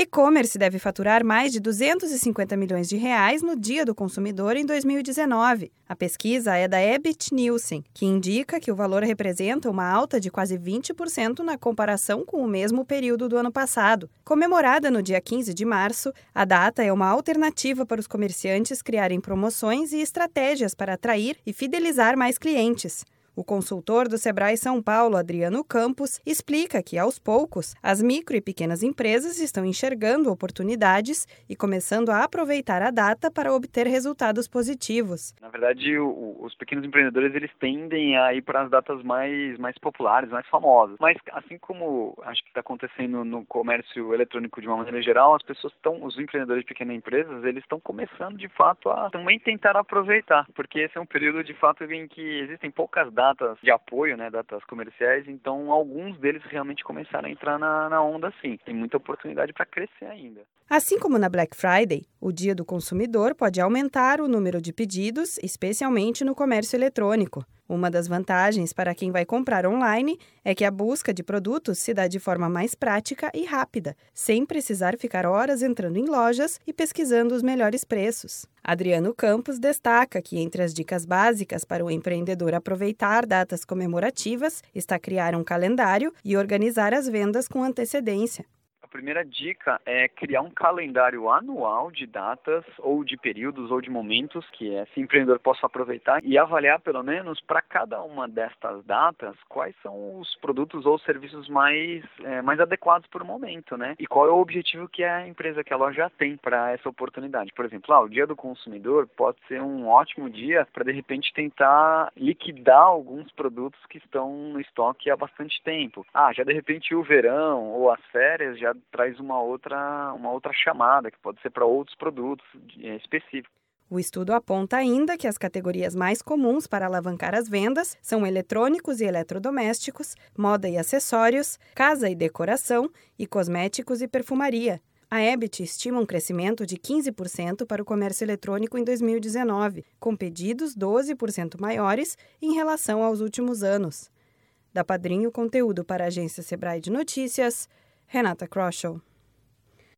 E-commerce deve faturar mais de 250 milhões de reais no Dia do Consumidor em 2019. A pesquisa é da Ebit Nielsen, que indica que o valor representa uma alta de quase 20% na comparação com o mesmo período do ano passado. Comemorada no dia 15 de março, a data é uma alternativa para os comerciantes criarem promoções e estratégias para atrair e fidelizar mais clientes. O consultor do Sebrae São Paulo, Adriano Campos, explica que, aos poucos, as micro e pequenas empresas estão enxergando oportunidades e começando a aproveitar a data para obter resultados positivos. Na verdade, o, os pequenos empreendedores eles tendem a ir para as datas mais, mais populares, mais famosas. Mas, assim como acho que está acontecendo no comércio eletrônico de uma maneira geral, as pessoas estão, os empreendedores de pequenas empresas, eles estão começando de fato a também tentar aproveitar, porque esse é um período de fato em que existem poucas datas datas de apoio, né, datas comerciais, então alguns deles realmente começaram a entrar na, na onda sim. Tem muita oportunidade para crescer ainda. Assim como na Black Friday, o Dia do Consumidor pode aumentar o número de pedidos, especialmente no comércio eletrônico. Uma das vantagens para quem vai comprar online é que a busca de produtos se dá de forma mais prática e rápida, sem precisar ficar horas entrando em lojas e pesquisando os melhores preços. Adriano Campos destaca que entre as dicas básicas para o empreendedor aproveitar datas comemorativas está criar um calendário e organizar as vendas com antecedência. A primeira dica é criar um calendário anual de datas ou de períodos ou de momentos que esse empreendedor possa aproveitar e avaliar pelo menos para cada uma destas datas quais são os produtos ou serviços mais, é, mais adequados para o momento, né? E qual é o objetivo que a empresa, que a loja tem para essa oportunidade. Por exemplo, ah, o dia do consumidor pode ser um ótimo dia para de repente tentar liquidar alguns produtos que estão no estoque há bastante tempo. Ah, já de repente o verão ou as férias já traz uma outra, uma outra chamada, que pode ser para outros produtos é, específicos. O estudo aponta ainda que as categorias mais comuns para alavancar as vendas são eletrônicos e eletrodomésticos, moda e acessórios, casa e decoração e cosméticos e perfumaria. A Ebit estima um crescimento de 15% para o comércio eletrônico em 2019, com pedidos 12% maiores em relação aos últimos anos. Da Padrinho Conteúdo para a agência Sebrae de Notícias, Renata Kroschel.